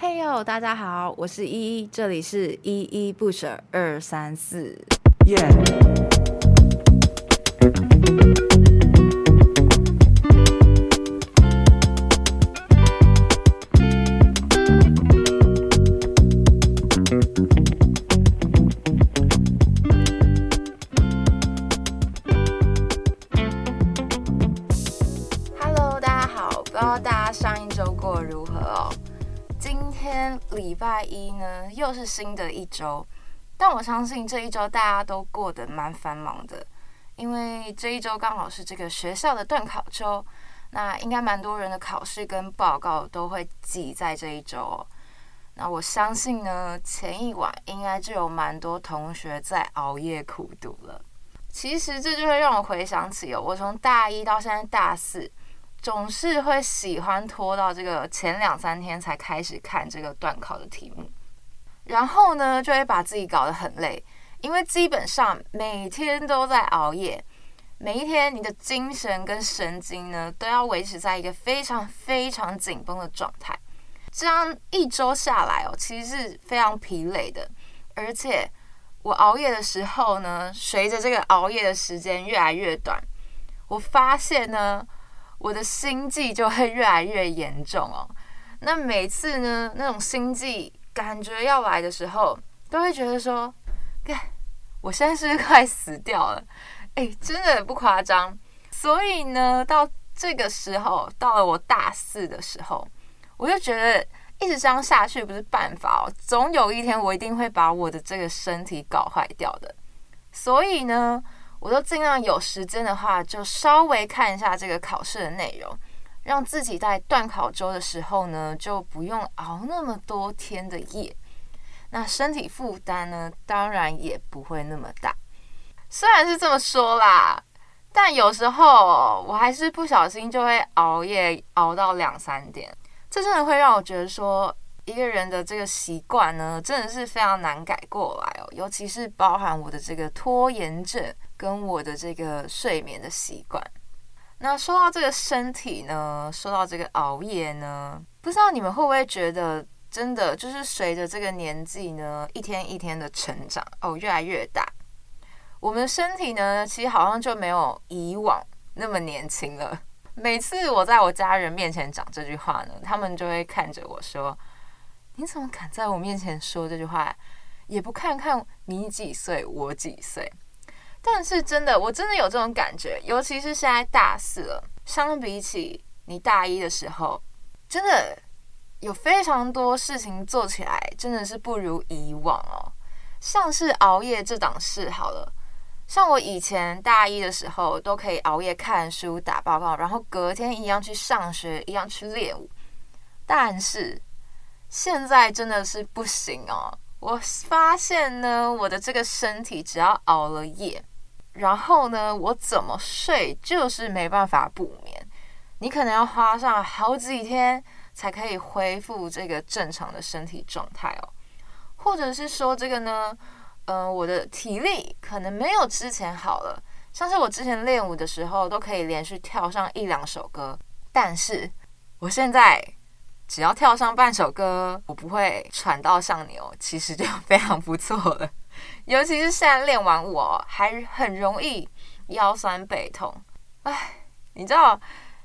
嘿哟，大家好，我是依依，这里是依依不舍二三四。新的一周，但我相信这一周大家都过得蛮繁忙的，因为这一周刚好是这个学校的段考周，那应该蛮多人的考试跟报告都会挤在这一周哦。那我相信呢，前一晚应该就有蛮多同学在熬夜苦读了。其实这就会让我回想起哦，我从大一到现在大四。总是会喜欢拖到这个前两三天才开始看这个段考的题目，然后呢，就会把自己搞得很累，因为基本上每天都在熬夜，每一天你的精神跟神经呢都要维持在一个非常非常紧绷的状态，这样一周下来哦，其实是非常疲累的，而且我熬夜的时候呢，随着这个熬夜的时间越来越短，我发现呢。我的心悸就会越来越严重哦。那每次呢，那种心悸感觉要来的时候，都会觉得说，干，我现在是不是快死掉了？哎，真的不夸张。所以呢，到这个时候，到了我大四的时候，我就觉得一直这样下去不是办法哦。总有一天，我一定会把我的这个身体搞坏掉的。所以呢。我都尽量有时间的话，就稍微看一下这个考试的内容，让自己在段考周的时候呢，就不用熬那么多天的夜。那身体负担呢，当然也不会那么大。虽然是这么说啦，但有时候我还是不小心就会熬夜熬到两三点。这真的会让我觉得说，一个人的这个习惯呢，真的是非常难改过来哦。尤其是包含我的这个拖延症。跟我的这个睡眠的习惯，那说到这个身体呢，说到这个熬夜呢，不知道你们会不会觉得，真的就是随着这个年纪呢，一天一天的成长哦，越来越大，我们的身体呢，其实好像就没有以往那么年轻了。每次我在我家人面前讲这句话呢，他们就会看着我说：“你怎么敢在我面前说这句话？也不看看你几岁，我几岁？”但是真的，我真的有这种感觉，尤其是现在大四了，相比起你大一的时候，真的有非常多事情做起来真的是不如以往哦。像是熬夜这档事好了，像我以前大一的时候都可以熬夜看书、打报告，然后隔天一样去上学，一样去练舞。但是现在真的是不行哦。我发现呢，我的这个身体只要熬了夜，然后呢，我怎么睡就是没办法补眠。你可能要花上好几天才可以恢复这个正常的身体状态哦。或者是说这个呢，嗯、呃，我的体力可能没有之前好了。像是我之前练舞的时候都可以连续跳上一两首歌，但是我现在。只要跳上半首歌，我不会喘到像牛，其实就非常不错了。尤其是现在练完舞，还很容易腰酸背痛。唉，你知道，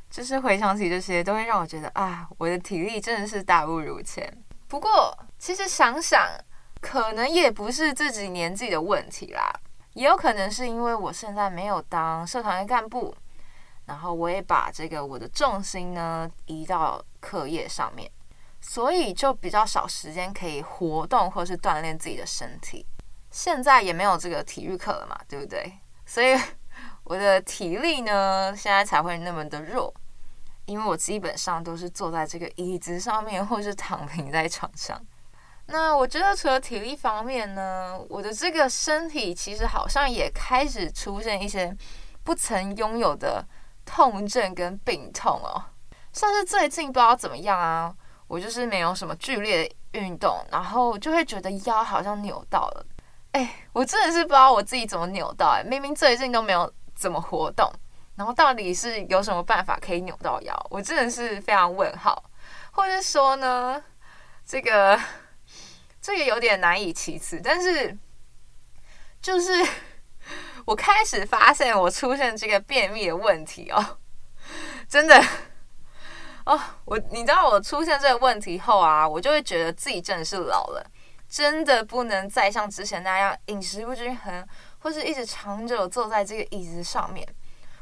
就是回想起这些，都会让我觉得啊，我的体力真的是大不如前。不过，其实想想，可能也不是自己年纪的问题啦，也有可能是因为我现在没有当社团的干部。然后我也把这个我的重心呢移到课业上面，所以就比较少时间可以活动或是锻炼自己的身体。现在也没有这个体育课了嘛，对不对？所以我的体力呢现在才会那么的弱，因为我基本上都是坐在这个椅子上面或是躺平在床上。那我觉得除了体力方面呢，我的这个身体其实好像也开始出现一些不曾拥有的。痛症跟病痛哦，像是最近不知道怎么样啊，我就是没有什么剧烈的运动，然后就会觉得腰好像扭到了。哎，我真的是不知道我自己怎么扭到哎，明明最近都没有怎么活动，然后到底是有什么办法可以扭到腰？我真的是非常问号。或者说呢，这个这个有点难以启齿，但是就是我开始发现我出现这个便秘的问题哦，真的哦，我你知道我出现这个问题后啊，我就会觉得自己真的是老了，真的不能再像之前那样饮食不均衡，或是一直长久坐在这个椅子上面。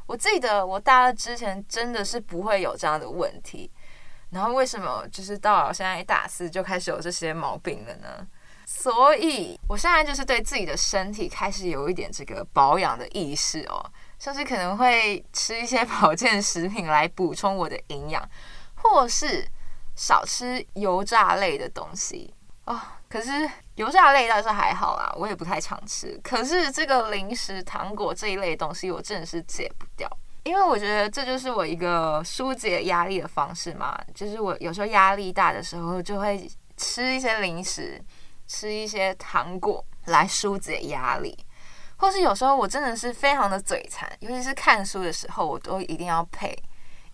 我记得我大二之前真的是不会有这样的问题，然后为什么就是到了现在大四就开始有这些毛病了呢？所以我现在就是对自己的身体开始有一点这个保养的意识哦，像是可能会吃一些保健食品来补充我的营养，或是少吃油炸类的东西哦。可是油炸类倒是还好啦，我也不太常吃。可是这个零食、糖果这一类东西，我真的是戒不掉，因为我觉得这就是我一个疏解压力的方式嘛。就是我有时候压力大的时候，就会吃一些零食，吃一些糖果来疏解压力。或是有时候我真的是非常的嘴馋，尤其是看书的时候，我都一定要配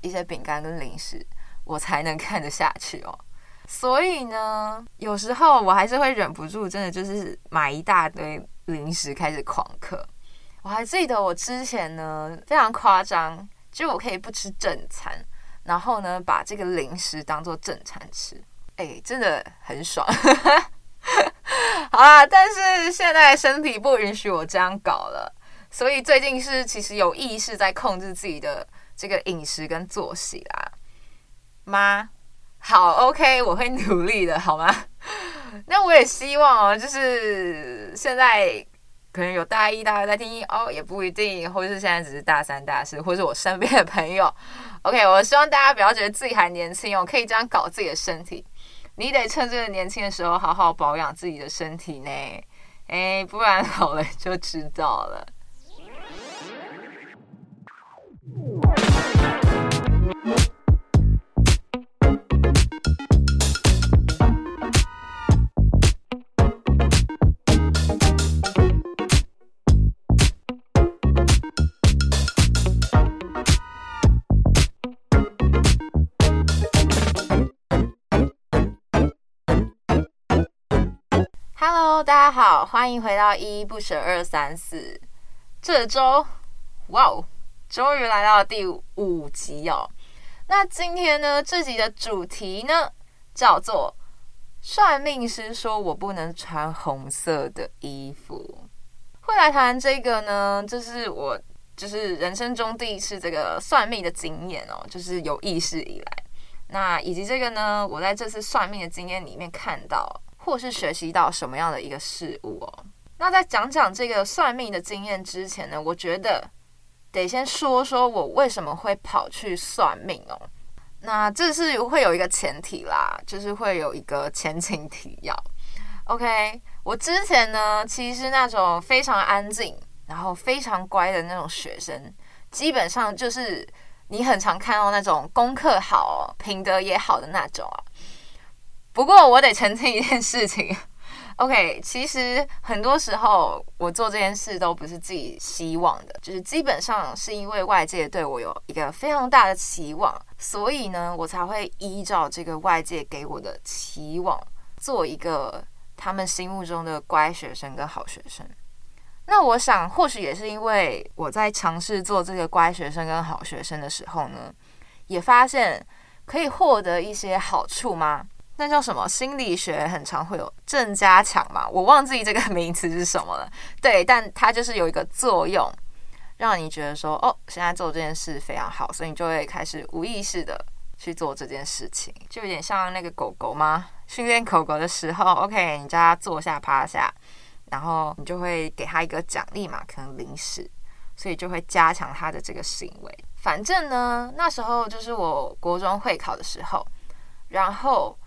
一些饼干跟零食，我才能看得下去哦。所以呢，有时候我还是会忍不住，真的就是买一大堆零食开始狂嗑。我还记得我之前呢非常夸张，就我可以不吃正餐，然后呢把这个零食当做正餐吃，哎，真的很爽。好啦，但是现在身体不允许我这样搞了，所以最近是其实有意识在控制自己的这个饮食跟作息啦，妈。好，OK，我会努力的，好吗？那我也希望哦，就是现在可能有大一、大二在听哦，也不一定，或者是现在只是大三、大四，或是我身边的朋友。OK，我希望大家不要觉得自己还年轻哦，可以这样搞自己的身体。你得趁这个年轻的时候好好保养自己的身体呢，哎，不然老了就知道了。大家好，欢迎回到依依不舍二三四。这周，哇哦，终于来到第五集哦。那今天呢，这集的主题呢，叫做“算命师说我不能穿红色的衣服”。会来谈这个呢，就是我就是人生中第一次这个算命的经验哦，就是有意识以来。那以及这个呢，我在这次算命的经验里面看到。或是学习到什么样的一个事物哦？那在讲讲这个算命的经验之前呢，我觉得得先说说我为什么会跑去算命哦。那这是会有一个前提啦，就是会有一个前情提要。OK，我之前呢，其实那种非常安静，然后非常乖的那种学生，基本上就是你很常看到那种功课好、品德也好的那种啊。不过我得澄清一件事情，OK，其实很多时候我做这件事都不是自己希望的，就是基本上是因为外界对我有一个非常大的期望，所以呢，我才会依照这个外界给我的期望，做一个他们心目中的乖学生跟好学生。那我想，或许也是因为我在尝试做这个乖学生跟好学生的时候呢，也发现可以获得一些好处吗？那叫什么？心理学很常会有正加强嘛，我忘记这个名词是什么了。对，但它就是有一个作用，让你觉得说，哦，现在做这件事非常好，所以你就会开始无意识的去做这件事情，就有点像那个狗狗吗？训练狗狗的时候，OK，你叫它坐下趴下，然后你就会给它一个奖励嘛，可能零食，所以就会加强它的这个行为。反正呢，那时候就是我国中会考的时候，然后。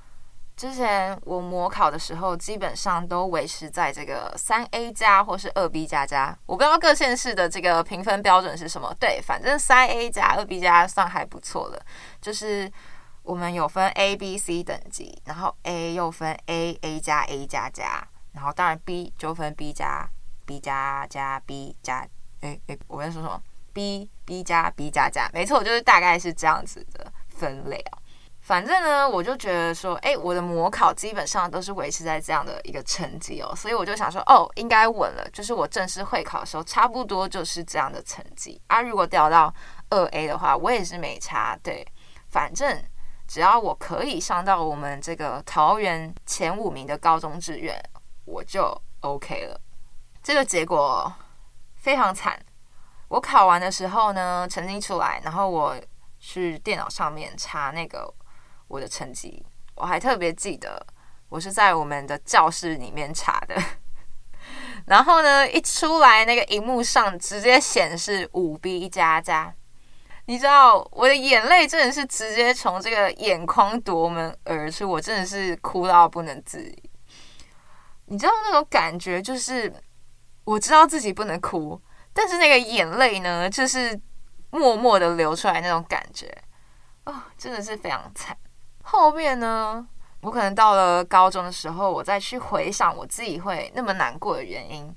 之前我模考的时候，基本上都维持在这个三 A 加或是二 B 加加。我不知道各县市的这个评分标准是什么。对，反正三 A 加二 B 加算还不错的。就是我们有分 A、B、C 等级，然后 A 又分 A、A 加 A 加加，然后当然 B 就分 B 加 B 加加 B 加。诶诶，我在说什么？B、B 加 B 加加，没错，就是大概是这样子的分类啊。反正呢，我就觉得说，哎，我的模考基本上都是维持在这样的一个成绩哦，所以我就想说，哦，应该稳了。就是我正式会考的时候，差不多就是这样的成绩啊。如果掉到二 A 的话，我也是没差。对，反正只要我可以上到我们这个桃园前五名的高中志愿，我就 OK 了。这个结果非常惨。我考完的时候呢，成绩出来，然后我去电脑上面查那个。我的成绩，我还特别记得，我是在我们的教室里面查的。然后呢，一出来那个荧幕上直接显示五 B 加加，你知道我的眼泪真的是直接从这个眼眶夺门而出，我真的是哭到不能自已。你知道那种感觉，就是我知道自己不能哭，但是那个眼泪呢，就是默默的流出来那种感觉，哦，真的是非常惨。后面呢，我可能到了高中的时候，我再去回想我自己会那么难过的原因，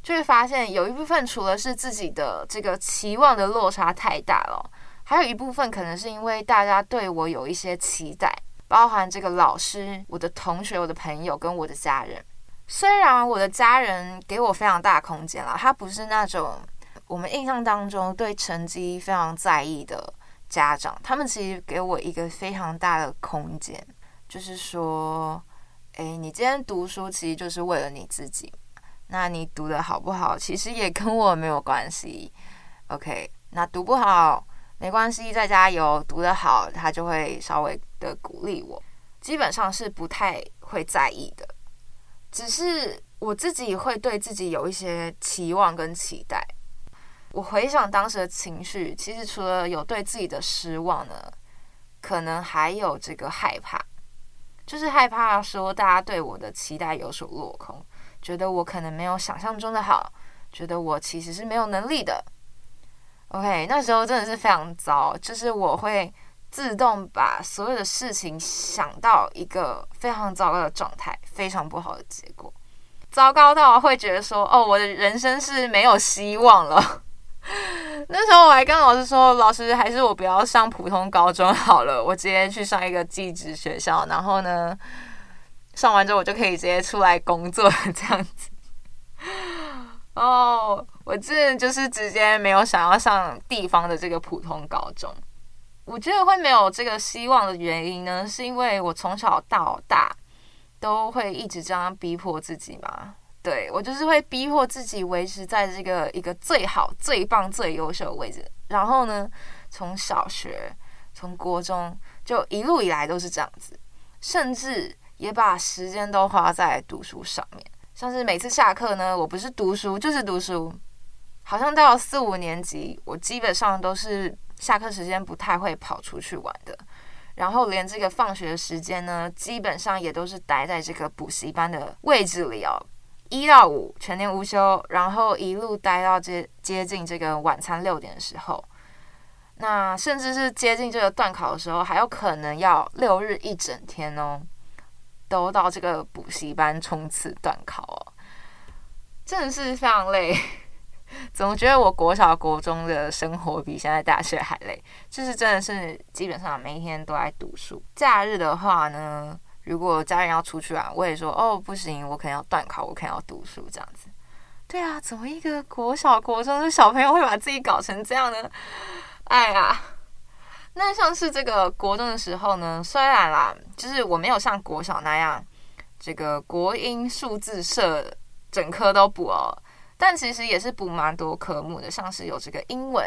就会发现有一部分除了是自己的这个期望的落差太大了，还有一部分可能是因为大家对我有一些期待，包含这个老师、我的同学、我的朋友跟我的家人。虽然我的家人给我非常大空间了，他不是那种我们印象当中对成绩非常在意的。家长他们其实给我一个非常大的空间，就是说，诶，你今天读书其实就是为了你自己，那你读的好不好，其实也跟我没有关系。OK，那读不好没关系，再加油；读得好，他就会稍微的鼓励我。基本上是不太会在意的，只是我自己会对自己有一些期望跟期待。我回想当时的情绪，其实除了有对自己的失望呢，可能还有这个害怕，就是害怕说大家对我的期待有所落空，觉得我可能没有想象中的好，觉得我其实是没有能力的。OK，那时候真的是非常糟，就是我会自动把所有的事情想到一个非常糟糕的状态，非常不好的结果，糟糕到会觉得说，哦，我的人生是没有希望了。那时候我还跟老师说：“老师，还是我不要上普通高中好了，我直接去上一个技职学校。然后呢，上完之后我就可以直接出来工作这样子。”哦，我这就是直接没有想要上地方的这个普通高中。我觉得会没有这个希望的原因呢，是因为我从小到大都会一直这样逼迫自己嘛。对，我就是会逼迫自己维持在这个一个最好、最棒、最优秀的位置。然后呢，从小学、从国中就一路以来都是这样子，甚至也把时间都花在读书上面。像是每次下课呢，我不是读书就是读书。好像到了四五年级，我基本上都是下课时间不太会跑出去玩的。然后连这个放学时间呢，基本上也都是待在这个补习班的位置里哦。一到五全年无休，然后一路待到接接近这个晚餐六点的时候，那甚至是接近这个段考的时候，还有可能要六日一整天哦，都到这个补习班冲刺段考哦，真的是非常累。总觉得我国小国中的生活比现在大学还累？就是真的是基本上每一天都在读书，假日的话呢，如果家人要出去玩，我也说哦，不行，我可能要段考，我可能要读书这样子。对啊，怎么一个国小国中的小朋友会把自己搞成这样呢？哎呀，那像是这个国中的时候呢，虽然啦，就是我没有像国小那样，这个国英数字社整科都补哦，但其实也是补蛮多科目的，像是有这个英文，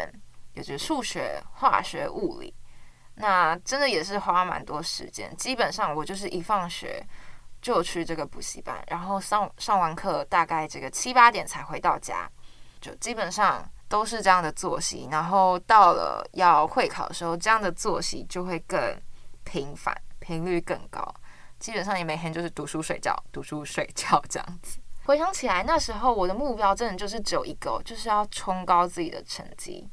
有这数学、化学、物理。那真的也是花蛮多时间，基本上我就是一放学就去这个补习班，然后上上完课大概这个七八点才回到家，就基本上都是这样的作息。然后到了要会考的时候，这样的作息就会更频繁，频率更高。基本上你每天就是读书睡觉，读书睡觉这样子。回想起来，那时候我的目标真的就是只有一个，就是要冲高自己的成绩。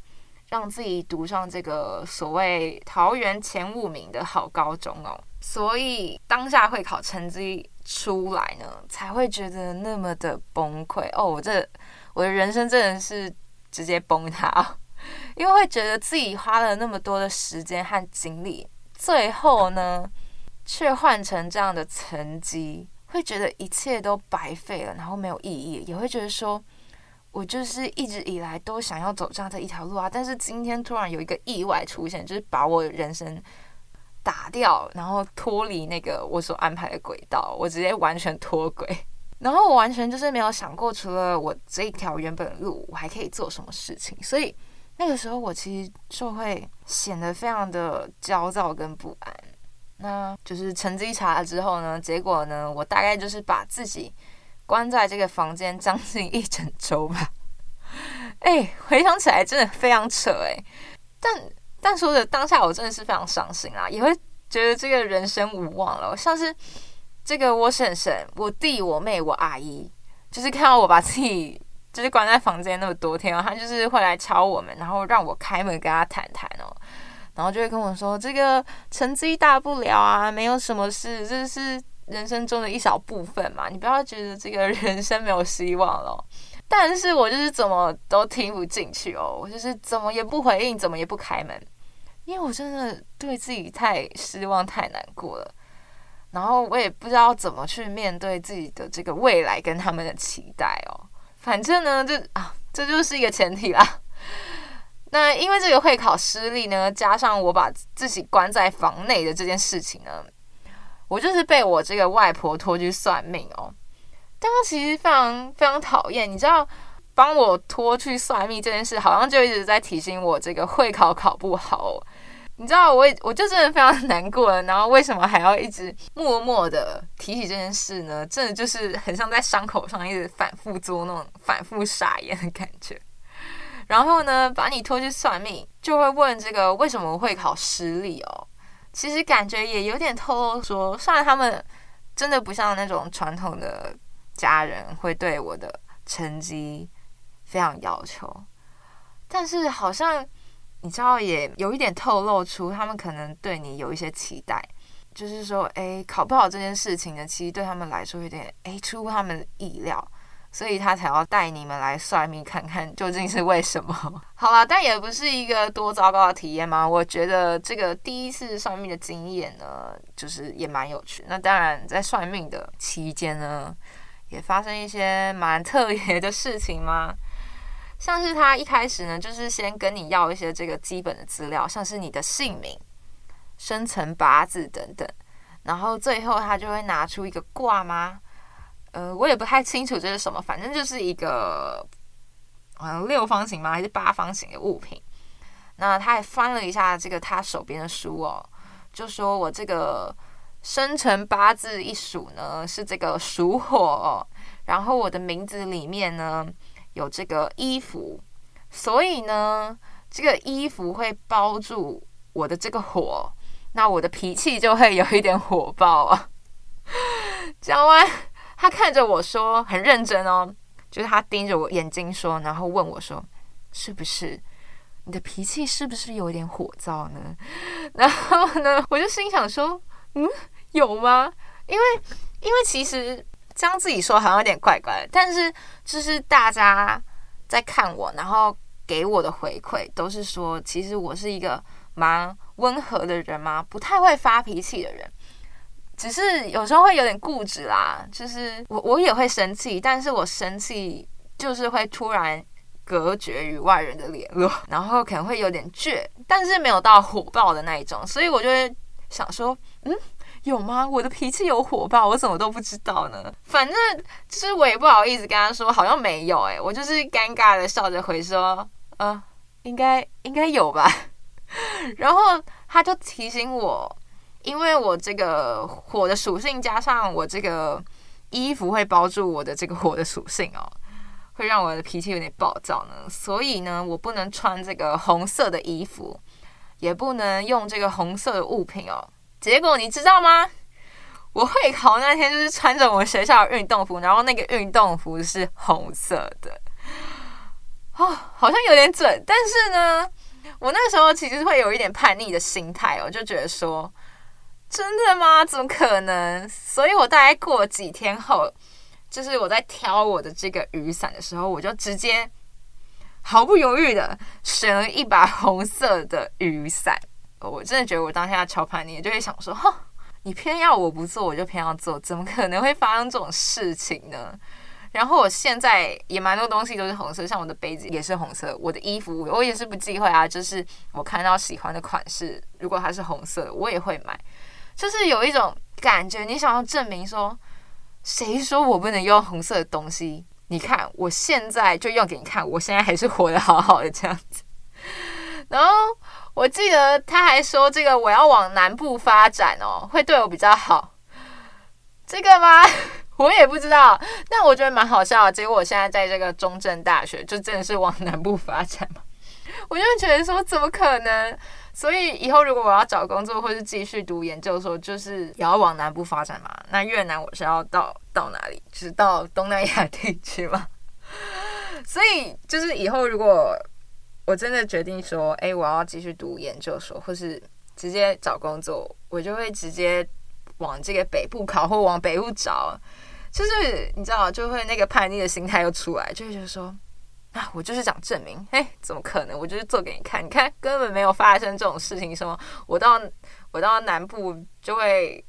让自己读上这个所谓桃园前五名的好高中哦，所以当下会考成绩出来呢，才会觉得那么的崩溃。哦。我这我的人生真的是直接崩塌，因为会觉得自己花了那么多的时间和精力，最后呢，却换成这样的成绩，会觉得一切都白费了，然后没有意义，也会觉得说，我就是一直以来都想要走这样的一条路啊，但是今天突然有一个意外出现，就是把我人生打掉，然后脱离那个我所安排的轨道，我直接完全脱轨。然后我完全就是没有想过，除了我这一条原本的路，我还可以做什么事情。所以那个时候我其实就会显得非常的焦躁跟不安。那就是成绩查了之后呢，结果呢，我大概就是把自己关在这个房间将近一整周吧。哎，回想起来真的非常扯哎。但但说的当下，我真的是非常伤心啊，也会觉得这个人生无望了，像是。这个我婶婶、我弟、我妹、我阿姨，就是看到我把自己就是关在房间那么多天哦，他就是会来敲我们，然后让我开门跟他谈谈哦，然后就会跟我说，这个成绩大不了啊，没有什么事，这是人生中的一小部分嘛，你不要觉得这个人生没有希望了。但是我就是怎么都听不进去哦，我就是怎么也不回应，怎么也不开门，因为我真的对自己太失望、太难过了。然后我也不知道怎么去面对自己的这个未来跟他们的期待哦。反正呢，这啊，这就是一个前提啦。那因为这个会考失利呢，加上我把自己关在房内的这件事情呢，我就是被我这个外婆拖去算命哦。但她其实非常非常讨厌，你知道，帮我拖去算命这件事，好像就一直在提醒我这个会考考不好。你知道我我就真的非常难过了，然后为什么还要一直默默的提起这件事呢？真的就是很像在伤口上一直反复做那种反复傻眼的感觉。然后呢，把你拖去算命，就会问这个为什么会考失利哦。其实感觉也有点透露说，虽然他们真的不像那种传统的家人会对我的成绩非常要求，但是好像。你知道，也有一点透露出他们可能对你有一些期待，就是说，哎，考不好这件事情呢，其实对他们来说有点哎出乎他们意料，所以他才要带你们来算命，看看究竟是为什么。好啦，但也不是一个多糟糕的体验嘛。我觉得这个第一次算命的经验呢，就是也蛮有趣。那当然，在算命的期间呢，也发生一些蛮特别的事情嘛。像是他一开始呢，就是先跟你要一些这个基本的资料，像是你的姓名、生辰八字等等，然后最后他就会拿出一个卦吗？呃，我也不太清楚这是什么，反正就是一个好像六方形吗？还是八方形的物品？那他还翻了一下这个他手边的书哦，就说我这个生辰八字一数呢是这个属火，然后我的名字里面呢。有这个衣服，所以呢，这个衣服会包住我的这个火，那我的脾气就会有一点火爆啊。讲完，他看着我说，很认真哦，就是他盯着我眼睛说，然后问我说：“是不是你的脾气是不是有点火燥呢？” 然后呢，我就心想说：“嗯，有吗？因为，因为其实。”这样自己说好像有点怪怪，但是就是大家在看我，然后给我的回馈都是说，其实我是一个蛮温和的人嘛，不太会发脾气的人，只是有时候会有点固执啦。就是我我也会生气，但是我生气就是会突然隔绝与外人的联络，然后可能会有点倔，但是没有到火爆的那一种，所以我就会想说，嗯。有吗？我的脾气有火爆，我怎么都不知道呢？反正就是我也不好意思跟他说，好像没有诶，我就是尴尬的笑着回说，呃，应该应该有吧。然后他就提醒我，因为我这个火的属性加上我这个衣服会包住我的这个火的属性哦，会让我的脾气有点暴躁呢。所以呢，我不能穿这个红色的衣服，也不能用这个红色的物品哦。结果你知道吗？我会考那天就是穿着我们学校的运动服，然后那个运动服是红色的。哦，好像有点准，但是呢，我那时候其实会有一点叛逆的心态哦，就觉得说，真的吗？怎么可能？所以我大概过几天后，就是我在挑我的这个雨伞的时候，我就直接毫不犹豫的选了一把红色的雨伞。我真的觉得我当下超叛逆，就会想说，哈，你偏要我不做，我就偏要做，怎么可能会发生这种事情呢？然后我现在也蛮多东西都是红色，像我的杯子也是红色，我的衣服我也是不忌讳啊，就是我看到喜欢的款式，如果它是红色，我也会买，就是有一种感觉，你想要证明说，谁说我不能用红色的东西？你看，我现在就用给你看，我现在还是活得好好的这样子。然后我记得他还说，这个我要往南部发展哦，会对我比较好。这个吗？我也不知道。但我觉得蛮好笑。结果我现在在这个中正大学，就真的是往南部发展嘛。我就觉得说，怎么可能？所以以后如果我要找工作，或是继续读研究所，就是也要往南部发展嘛。那越南我是要到到哪里？就是到东南亚地区嘛。所以就是以后如果我真的决定说，哎，我要继续读研究所，或是直接找工作，我就会直接往这个北部考，或往北部找。就是你知道，就会那个叛逆的心态又出来，就会说，啊，我就是想证明，哎，怎么可能？我就是做给你看，你看根本没有发生这种事情，什么我到我到南部就会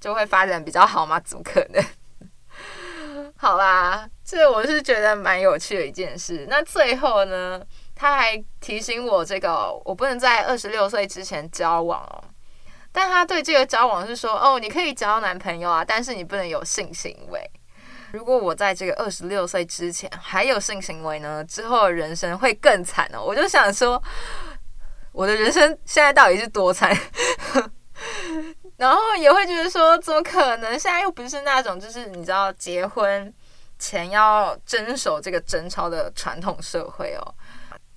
就会发展比较好吗？怎么可能？好啦，这我是觉得蛮有趣的一件事。那最后呢？他还提醒我，这个我不能在二十六岁之前交往哦。但他对这个交往是说，哦，你可以交男朋友啊，但是你不能有性行为。如果我在这个二十六岁之前还有性行为呢，之后的人生会更惨哦。我就想说，我的人生现在到底是多惨？然后也会觉得说，怎么可能？现在又不是那种就是你知道，结婚前要遵守这个贞操的传统社会哦。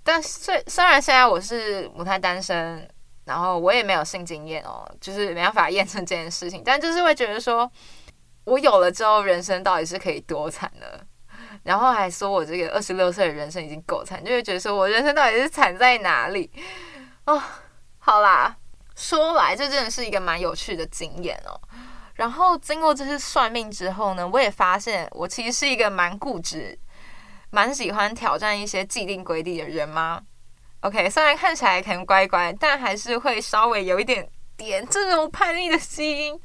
但虽虽然现在我是母胎单身，然后我也没有性经验哦，就是没办法验证这件事情，但就是会觉得说，我有了之后，人生到底是可以多惨呢？然后还说我这个二十六岁的人生已经够惨，就会觉得说我人生到底是惨在哪里？哦，好啦，说来这真的是一个蛮有趣的经验哦。然后经过这次算命之后呢，我也发现我其实是一个蛮固执。蛮喜欢挑战一些既定规定的人吗？OK，虽然看起来可能乖乖，但还是会稍微有一点点这种叛逆的基因，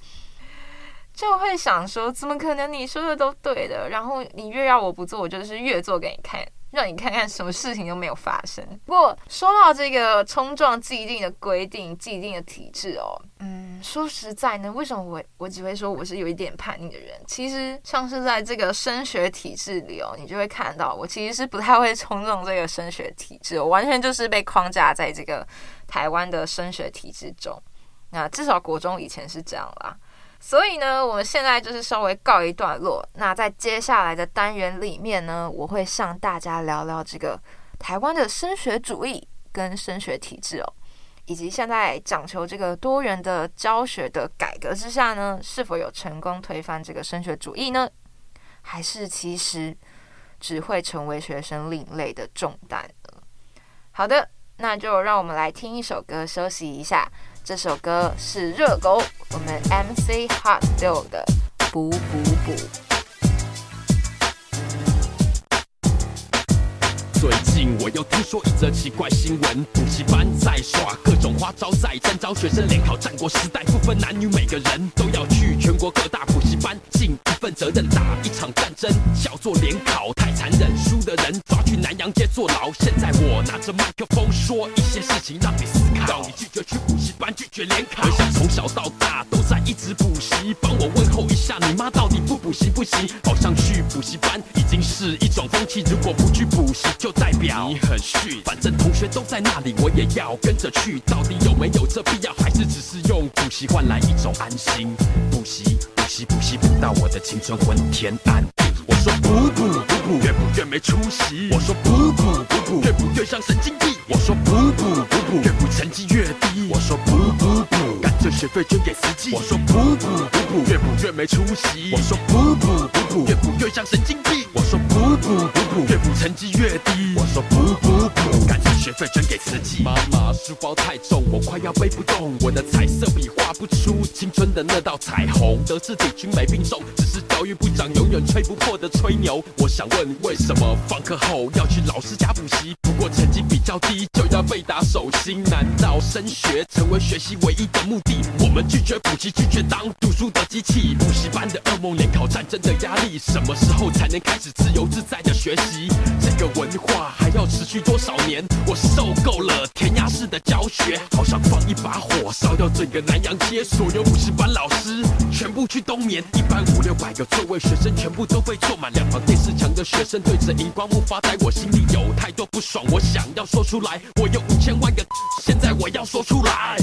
就会想说，怎么可能你说的都对的，然后你越要我不做，我就是越做给你看。让你看看什么事情都没有发生。不过说到这个冲撞既定的规定、既定的体制哦，嗯，说实在呢，为什么我我只会说我是有一点叛逆的人？其实像是在这个升学体制里哦，你就会看到我其实是不太会冲撞这个升学体制，我完全就是被框架在这个台湾的升学体制中。那至少国中以前是这样啦。所以呢，我们现在就是稍微告一段落。那在接下来的单元里面呢，我会向大家聊聊这个台湾的升学主义跟升学体制哦，以及现在讲求这个多元的教学的改革之下呢，是否有成功推翻这个升学主义呢？还是其实只会成为学生另类的重担呢？好的，那就让我们来听一首歌休息一下。这首歌是热狗，我们 MC Hot Dog 的补补补。最近我又听说一则奇怪新闻，补习班在耍各种花招，在征招学生联考战国时代，不分男女，每个人都要去全国各大补习班尽一份责任，打一场战争，叫做联考，残忍，输的人抓去南阳街坐牢。现在我拿着麦克风说一些事情让你思考，你拒绝去补习班，拒绝联考，我想从小到大都在一直补习，帮我问候一下你妈，到底不补习不行？好像去补习班已经是一种风气，如果不去补习就。代表你很逊，反正同学都在那里，我也要跟着去。到底有没有这必要，还是只是用补习换来一种安心？补习，补习，补习，补到我的青春昏天暗地。我说补补越补越没出息。我说补补补补，越补越像神经病。我说补补补补，越补成绩越低。我说补补补，干脆学费捐给慈济。我说补补补补，越补越没出息。我说补补补补，越补越像神经病。我说补补补补，越补成绩越低。我说补补把，学费捐给慈济。妈妈书包太重，我快要背不动。我的彩色笔画不出青春的那道彩虹。德智体群美并重，只是教育部长永远吹不破的吹牛。我想问，为什么放课后要去老师家补习？果成绩比较低，就要被打手心。难道升学成为学习唯一的目的？我们拒绝补习，拒绝当读书的机器。补习班的噩梦，联考战争的压力，什么时候才能开始自由自在的学习？这个文化还要持续多少年？我受够了填鸭式的教学，好想放一把火，烧掉整个南阳街。所有补习班老师全部去冬眠，一班五六百个座位，学生全部都被坐满。两旁电视墙的学生对着荧光幕发呆，我心里有太多不爽，我想要说出来。我有五千万个，现在我要说出来。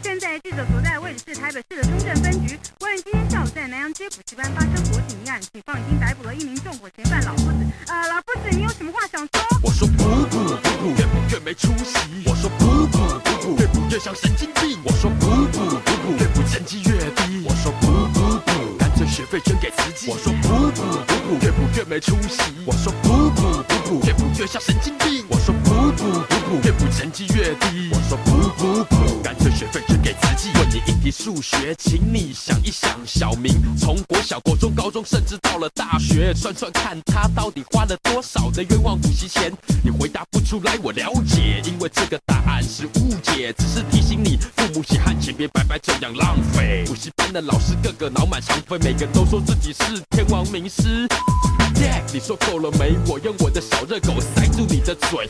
现在记者所在的位置是台北市的中正分局。关于今天下午在南阳街补习班发生火警一案，警方已经逮捕了一名纵火嫌犯老夫子。呃，老夫子，你有什么话想说？我说补补补补，越补越没出息。我说补补补补，越补越像神经病。我说补补干脆学费捐给慈济。我说补补补补，越补越没出息。我说补补补补，越补越像神经病。我说补补补补，越补成绩越题数学，请你想一想，小明从国小、国中、高中，甚至到了大学，算算看他到底花了多少的冤枉补习钱。你回答不出来，我了解，因为这个答案是误解，只是提醒你，父母血汗钱别白白这样浪费。补习班的老师个个脑满肠肥，每个都说自己是天王名师。Yeah, 你说够了没？我用我的小热狗塞住你的嘴。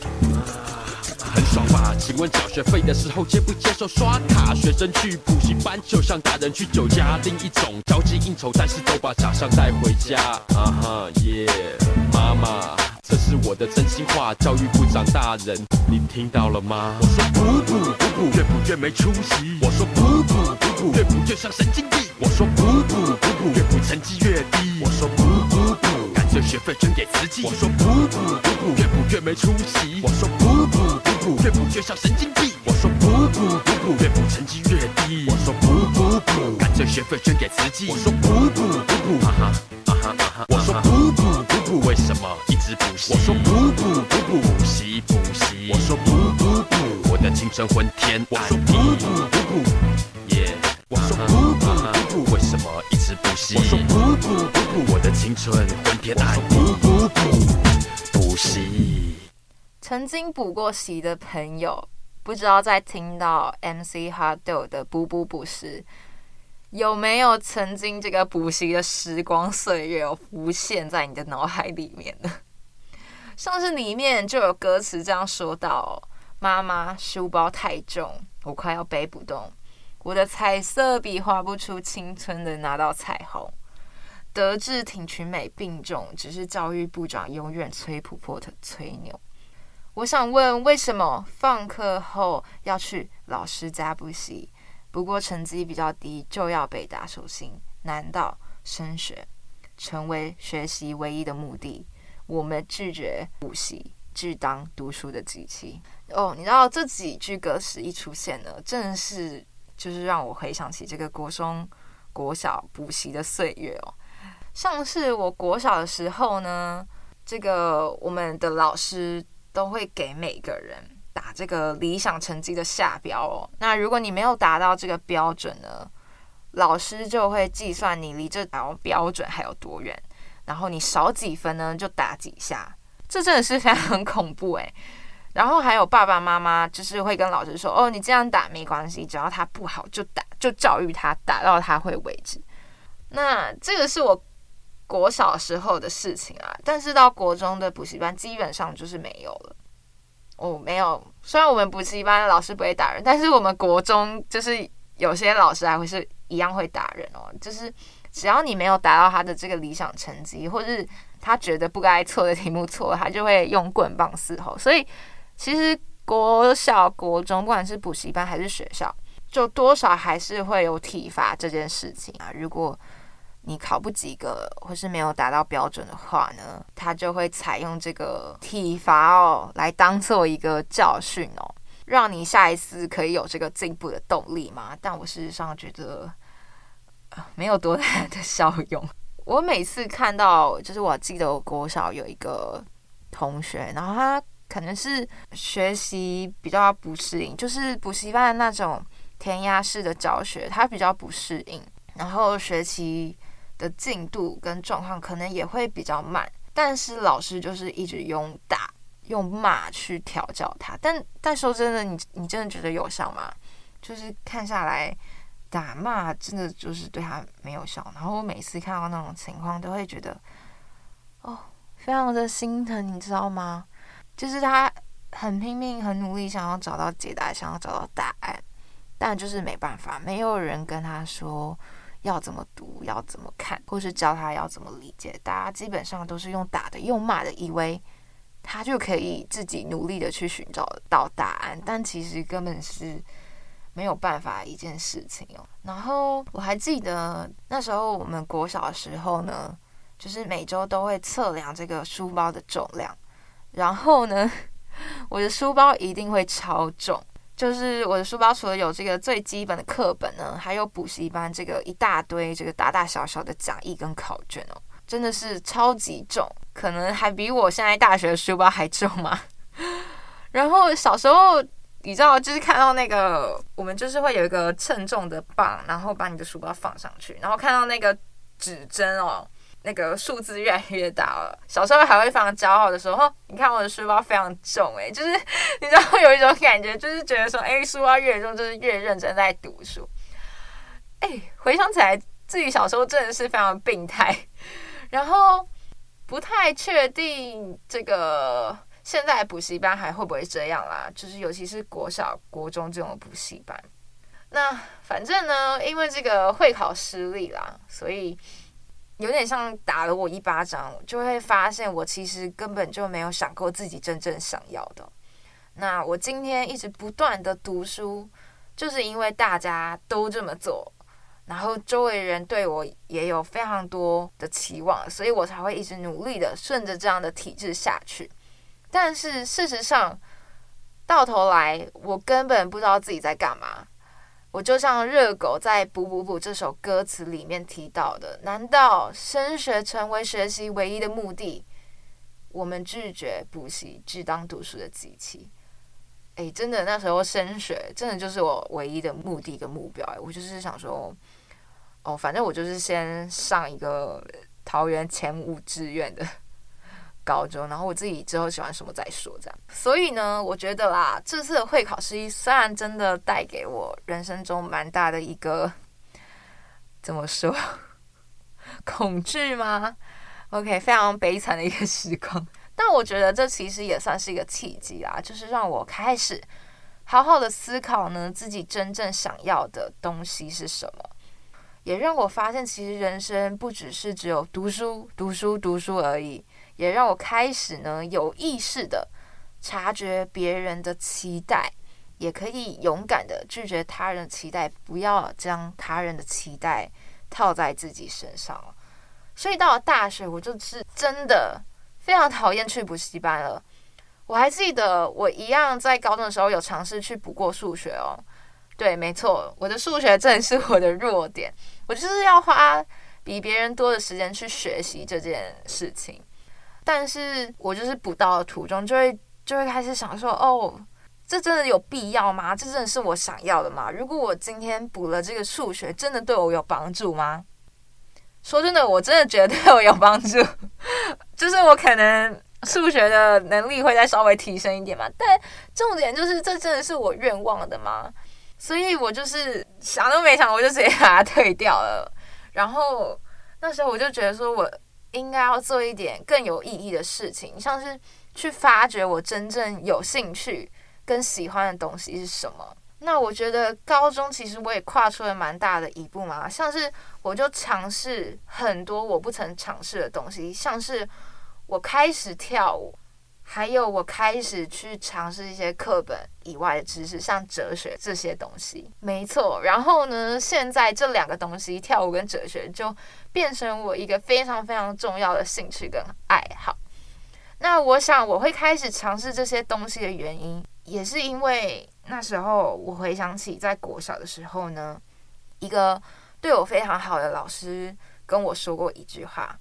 很爽吧？请问缴学费的时候接不接受刷卡？学生去补习班就像大人去酒家，另一种交际应酬，但是都把假象带回家。啊哈耶，妈妈，这是我的真心话。教育部长大人，你听到了吗？我说补补补补，越补越没出息。我说补补补补，越补越像神经病。我说补补补补，越补成绩越低。我说补补补，干脆学费捐给慈济。我说补补补补，越补越没出息。我说补补补。越补越像神经病。我说补补补补，越补成绩越低。我说补补补，干脆学费捐给慈济。我说补补补补，啊哈啊哈啊哈。我说补补补补，为什么一直补习？我说补补补补，补习补习。我说补补补，我的青春昏天暗地。我说补补补补，耶。我说补补补补，为什么一直补习？我说补补补补，我的青春昏天暗地。补补补，补习。曾经补过习的朋友，不知道在听到 MC HotDog 的补补补时，有没有曾经这个补习的时光岁月有浮现在你的脑海里面呢？像是里面就有歌词这样说到：“妈妈，书包太重，我快要背不动，我的彩色笔画不出青春的那道彩虹。德智体群美并重，只是教育部长永远崔普珀特吹牛。”我想问，为什么放课后要去老师家补习？不过成绩比较低就要被打手心？难道升学成为学习唯一的目的？我们拒绝补习，只当读书的机器。哦，你知道这几句歌词一出现呢，正是就是让我回想起这个国中、国小补习的岁月哦。像是我国小的时候呢，这个我们的老师。都会给每个人打这个理想成绩的下标哦。那如果你没有达到这个标准呢，老师就会计算你离这条标准还有多远，然后你少几分呢就打几下。这真的是非常恐怖诶。然后还有爸爸妈妈就是会跟老师说：“哦，你这样打没关系，只要他不好就打，就教育他，打到他会为止。”那这个是我。国小时候的事情啊，但是到国中的补习班基本上就是没有了。哦，没有。虽然我们补习班的老师不会打人，但是我们国中就是有些老师还会是一样会打人哦。就是只要你没有达到他的这个理想成绩，或是他觉得不该错的题目错了，他就会用棍棒伺候。所以其实国小、国中，不管是补习班还是学校，就多少还是会有体罚这件事情啊。如果你考不及格，或是没有达到标准的话呢，他就会采用这个体罚哦，来当做一个教训哦，让你下一次可以有这个进步的动力嘛。但我事实上觉得，呃，没有多大的效用。我每次看到，就是我记得我国小有一个同学，然后他可能是学习比较不适应，就是补习班的那种填鸭式的教学，他比较不适应，然后学习。的进度跟状况可能也会比较慢，但是老师就是一直用打用骂去调教他。但但说真的，你你真的觉得有效吗？就是看下来，打骂真的就是对他没有效。然后我每次看到那种情况，都会觉得哦，非常的心疼，你知道吗？就是他很拼命、很努力，想要找到解答，想要找到答案，但就是没办法，没有人跟他说要怎么读、要怎么看，或是教他要怎么理解。大家基本上都是用打的、用骂的，以为他就可以自己努力的去寻找到答案，但其实根本是。没有办法一件事情哦。然后我还记得那时候我们国小的时候呢，就是每周都会测量这个书包的重量。然后呢，我的书包一定会超重，就是我的书包除了有这个最基本的课本呢，还有补习班这个一大堆这个大大小小的讲义跟考卷哦，真的是超级重，可能还比我现在大学的书包还重嘛。然后小时候。你知道，就是看到那个，我们就是会有一个称重的棒，然后把你的书包放上去，然后看到那个指针哦，那个数字越来越大了。小时候还会非常骄傲的时候，你看我的书包非常重诶，就是你知道有一种感觉，就是觉得说，哎，书包越重，就是越认真在读书。哎，回想起来，自己小时候真的是非常病态，然后不太确定这个。现在补习班还会不会这样啦？就是尤其是国小、国中这种补习班。那反正呢，因为这个会考失利啦，所以有点像打了我一巴掌，就会发现我其实根本就没有想过自己真正想要的。那我今天一直不断的读书，就是因为大家都这么做，然后周围人对我也有非常多的期望，所以我才会一直努力的顺着这样的体制下去。但是事实上，到头来我根本不知道自己在干嘛。我就像热狗在《补补补》这首歌词里面提到的：难道升学成为学习唯一的目的？我们拒绝补习，只当读书的机器。哎，真的，那时候升学真的就是我唯一的目的跟目标。哎，我就是想说，哦，反正我就是先上一个桃园前五志愿的。高中，然后我自己之后喜欢什么再说，这样。所以呢，我觉得啦，这次的会考失利虽然真的带给我人生中蛮大的一个 怎么说 恐惧吗？OK，非常悲惨的一个时光。但我觉得这其实也算是一个契机啦，就是让我开始好好的思考呢，自己真正想要的东西是什么，也让我发现其实人生不只是只有读书、读书、读书而已。也让我开始呢，有意识的察觉别人的期待，也可以勇敢的拒绝他人的期待，不要将他人的期待套在自己身上。所以到了大学，我就是真的非常讨厌去补习班了。我还记得我一样在高中的时候有尝试去补过数学哦。对，没错，我的数学真的是我的弱点，我就是要花比别人多的时间去学习这件事情。但是我就是补到的途中，就会就会开始想说，哦，这真的有必要吗？这真的是我想要的吗？如果我今天补了这个数学，真的对我有帮助吗？说真的，我真的觉得对我有帮助，就是我可能数学的能力会再稍微提升一点嘛。但重点就是，这真的是我愿望的吗？所以我就是想都没想，我就直接把它退掉了。然后那时候我就觉得说我。应该要做一点更有意义的事情，像是去发掘我真正有兴趣跟喜欢的东西是什么。那我觉得高中其实我也跨出了蛮大的一步嘛，像是我就尝试很多我不曾尝试的东西，像是我开始跳舞。还有，我开始去尝试一些课本以外的知识，像哲学这些东西。没错，然后呢，现在这两个东西，跳舞跟哲学，就变成我一个非常非常重要的兴趣跟爱好。那我想，我会开始尝试这些东西的原因，也是因为那时候我回想起在国小的时候呢，一个对我非常好的老师跟我说过一句话。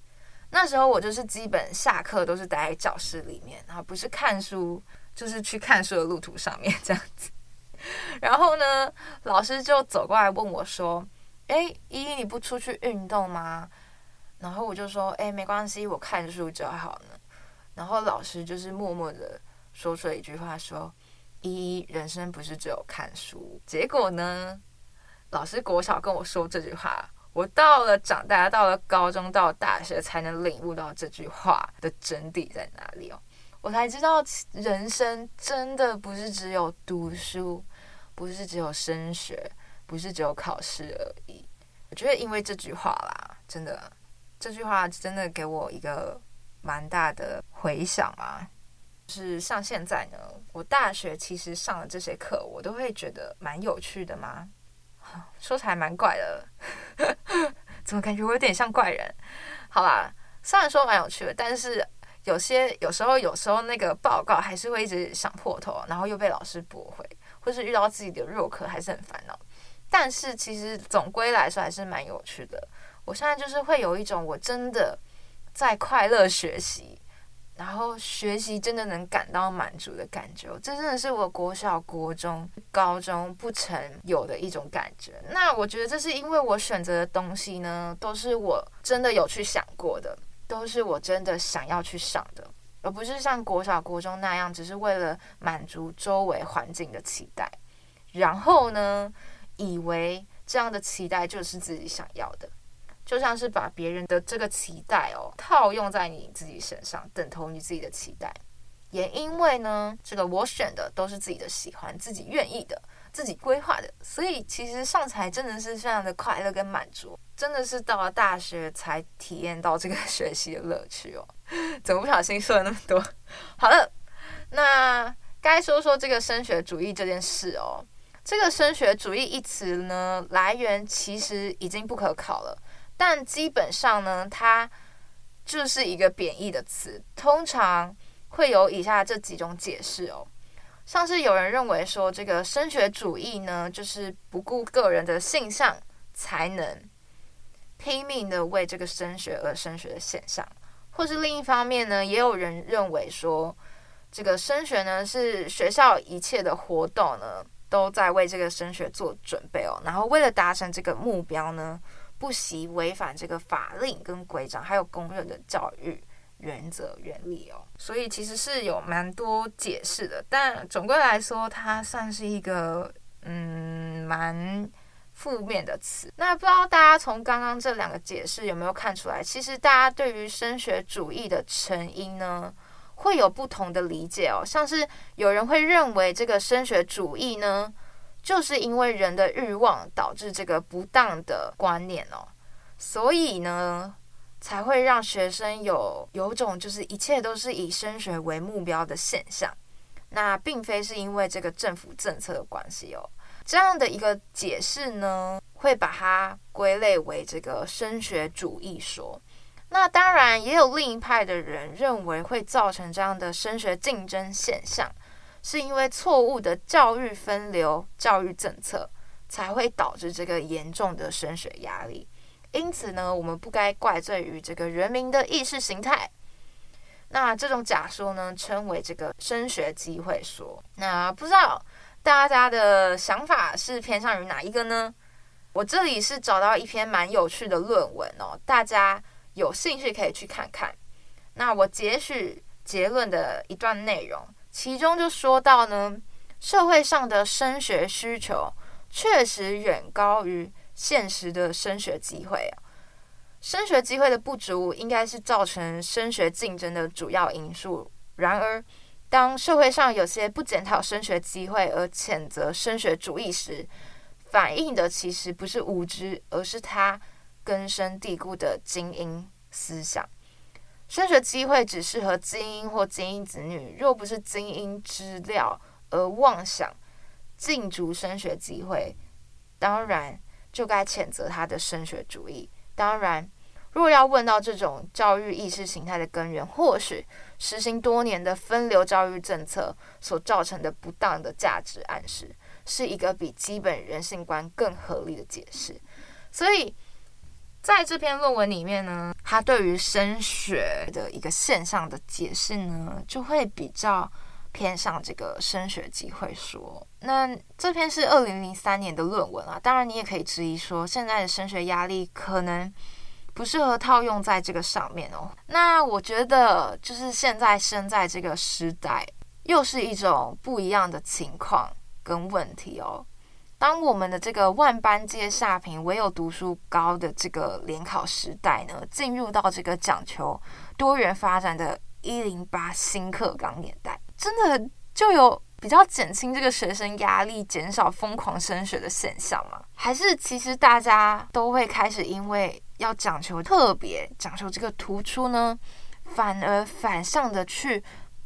那时候我就是基本下课都是待在教室里面，然后不是看书，就是去看书的路途上面这样子。然后呢，老师就走过来问我说：“哎，依依你不出去运动吗？”然后我就说：“哎，没关系，我看书就好呢。”然后老师就是默默的说出了一句话说：“依依，人生不是只有看书。”结果呢，老师国小跟我说这句话，我到了长大，到了高中，到了大学，才能领悟到这句话的真谛在哪里哦。我才知道，人生真的不是只有读书，不是只有升学，不是只有考试而已。我觉得，因为这句话啦，真的，这句话真的给我一个蛮大的回响啊。就是像现在呢，我大学其实上了这些课，我都会觉得蛮有趣的嘛。说起来蛮怪的，怎么感觉我有点像怪人？好啦，虽然说蛮有趣的，但是。有些有时候，有时候那个报告还是会一直想破头，然后又被老师驳回，或是遇到自己的弱科，还是很烦恼。但是其实总归来说还是蛮有趣的。我现在就是会有一种我真的在快乐学习，然后学习真的能感到满足的感觉。这真的是我国小、国中、高中不曾有的一种感觉。那我觉得这是因为我选择的东西呢，都是我真的有去想过的。都是我真的想要去上的，而不是像国小、国中那样，只是为了满足周围环境的期待。然后呢，以为这样的期待就是自己想要的，就像是把别人的这个期待哦套用在你自己身上，等同于自己的期待。也因为呢，这个我选的都是自己的喜欢、自己愿意的、自己规划的，所以其实上台真的是非常的快乐跟满足。真的是到了大学才体验到这个学习的乐趣哦，怎么不小心说了那么多？好了，那该说说这个升学主义这件事哦。这个升学主义一词呢，来源其实已经不可考了，但基本上呢，它就是一个贬义的词，通常会有以下这几种解释哦。像是有人认为说，这个升学主义呢，就是不顾个人的性向、才能。拼命的为这个升学而升学的现象，或是另一方面呢，也有人认为说，这个升学呢是学校一切的活动呢都在为这个升学做准备哦，然后为了达成这个目标呢，不惜违反这个法令跟规章，还有公认的教育原则原理哦，所以其实是有蛮多解释的，但总归来说，它算是一个嗯蛮。负面的词，那不知道大家从刚刚这两个解释有没有看出来？其实大家对于升学主义的成因呢，会有不同的理解哦。像是有人会认为这个升学主义呢，就是因为人的欲望导致这个不当的观念哦，所以呢，才会让学生有有种就是一切都是以升学为目标的现象。那并非是因为这个政府政策的关系哦。这样的一个解释呢，会把它归类为这个升学主义说。那当然也有另一派的人认为，会造成这样的升学竞争现象，是因为错误的教育分流、教育政策，才会导致这个严重的升学压力。因此呢，我们不该怪罪于这个人民的意识形态。那这种假说呢，称为这个升学机会说。那不知道。大家的想法是偏向于哪一个呢？我这里是找到一篇蛮有趣的论文哦，大家有兴趣可以去看看。那我截取结论的一段内容，其中就说到呢，社会上的升学需求确实远高于现实的升学机会啊。升学机会的不足应该是造成升学竞争的主要因素。然而，当社会上有些不检讨升学机会而谴责升学主义时，反映的其实不是无知，而是他根深蒂固的精英思想。升学机会只适合精英或精英子女，若不是精英之料而妄想竞逐升学机会，当然就该谴责他的升学主义。当然。若要问到这种教育意识形态的根源，或许实行多年的分流教育政策所造成的不当的价值暗示，是一个比基本人性观更合理的解释。所以，在这篇论文里面呢，他对于升学的一个现象的解释呢，就会比较偏向这个升学机会说。那这篇是二零零三年的论文啊，当然你也可以质疑说，现在的升学压力可能。不适合套用在这个上面哦。那我觉得，就是现在生在这个时代，又是一种不一样的情况跟问题哦。当我们的这个万般皆下品，唯有读书高的这个联考时代呢，进入到这个讲求多元发展的一零八新课纲年代，真的就有比较减轻这个学生压力、减少疯狂升学的现象吗？还是其实大家都会开始因为要讲求特别、讲求这个突出呢，反而反向的去。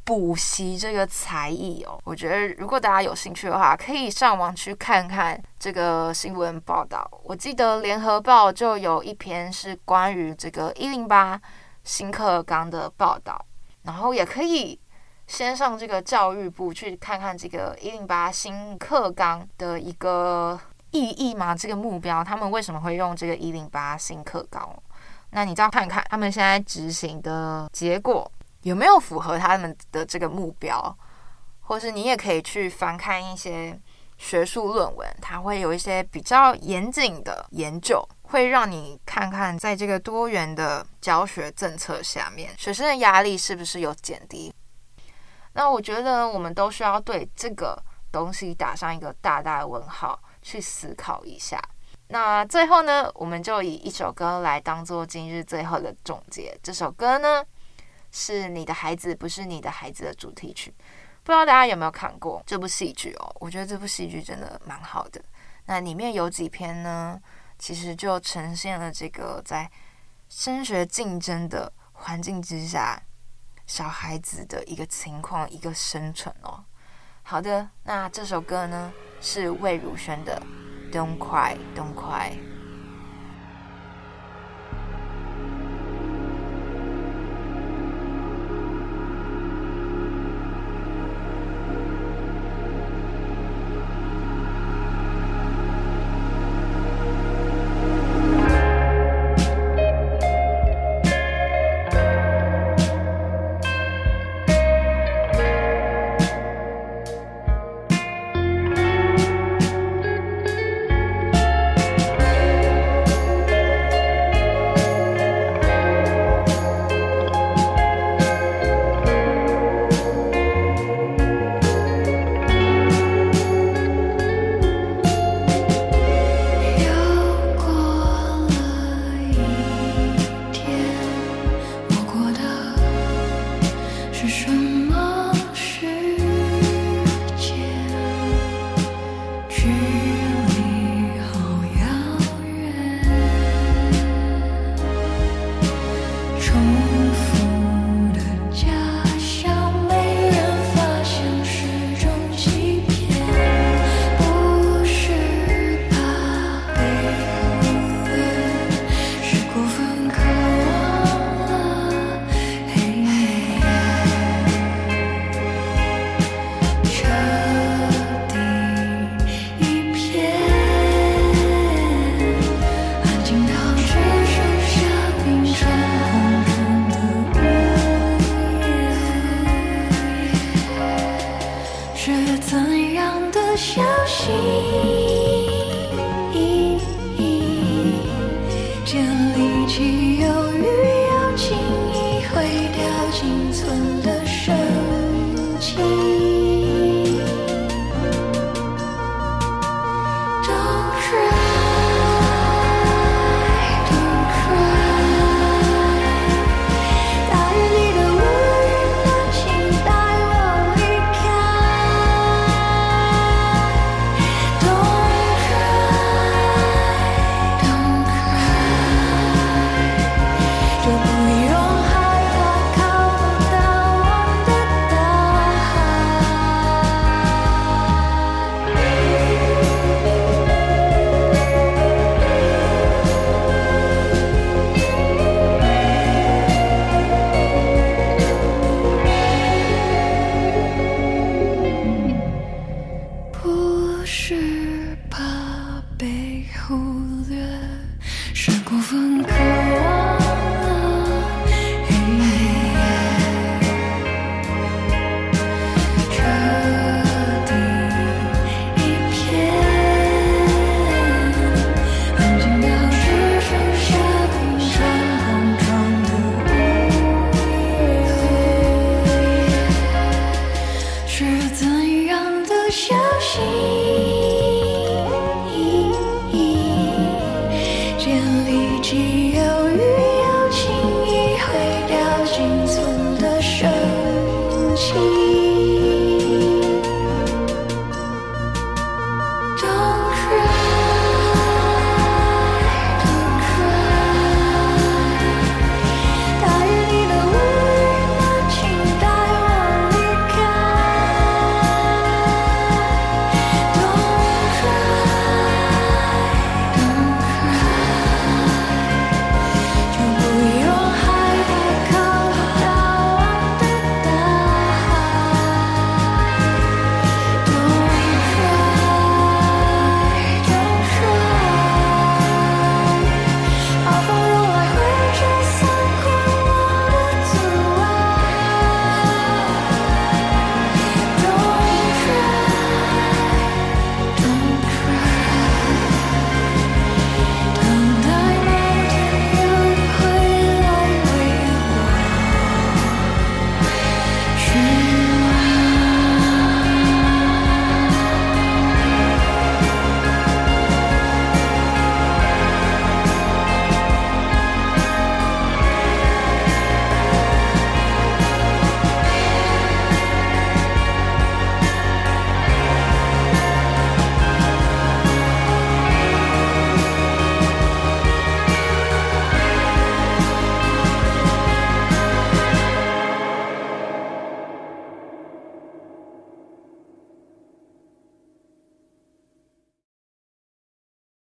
补习这个才艺哦，我觉得如果大家有兴趣的话，可以上网去看看这个新闻报道。我记得联合报就有一篇是关于这个一零八新课纲的报道，然后也可以先上这个教育部去看看这个一零八新课纲的一个意义嘛，这个目标，他们为什么会用这个一零八新课纲？那你再看看他们现在执行的结果。有没有符合他们的这个目标？或是你也可以去翻看一些学术论文，它会有一些比较严谨的研究，会让你看看在这个多元的教学政策下面，学生的压力是不是有减低？那我觉得我们都需要对这个东西打上一个大大的问号，去思考一下。那最后呢，我们就以一首歌来当做今日最后的总结。这首歌呢，是你的孩子，不是你的孩子的主题曲，不知道大家有没有看过这部戏剧哦？我觉得这部戏剧真的蛮好的。那里面有几篇呢，其实就呈现了这个在升学竞争的环境之下，小孩子的一个情况，一个生存哦。好的，那这首歌呢是魏如萱的《Don't Cry, Don't Cry》。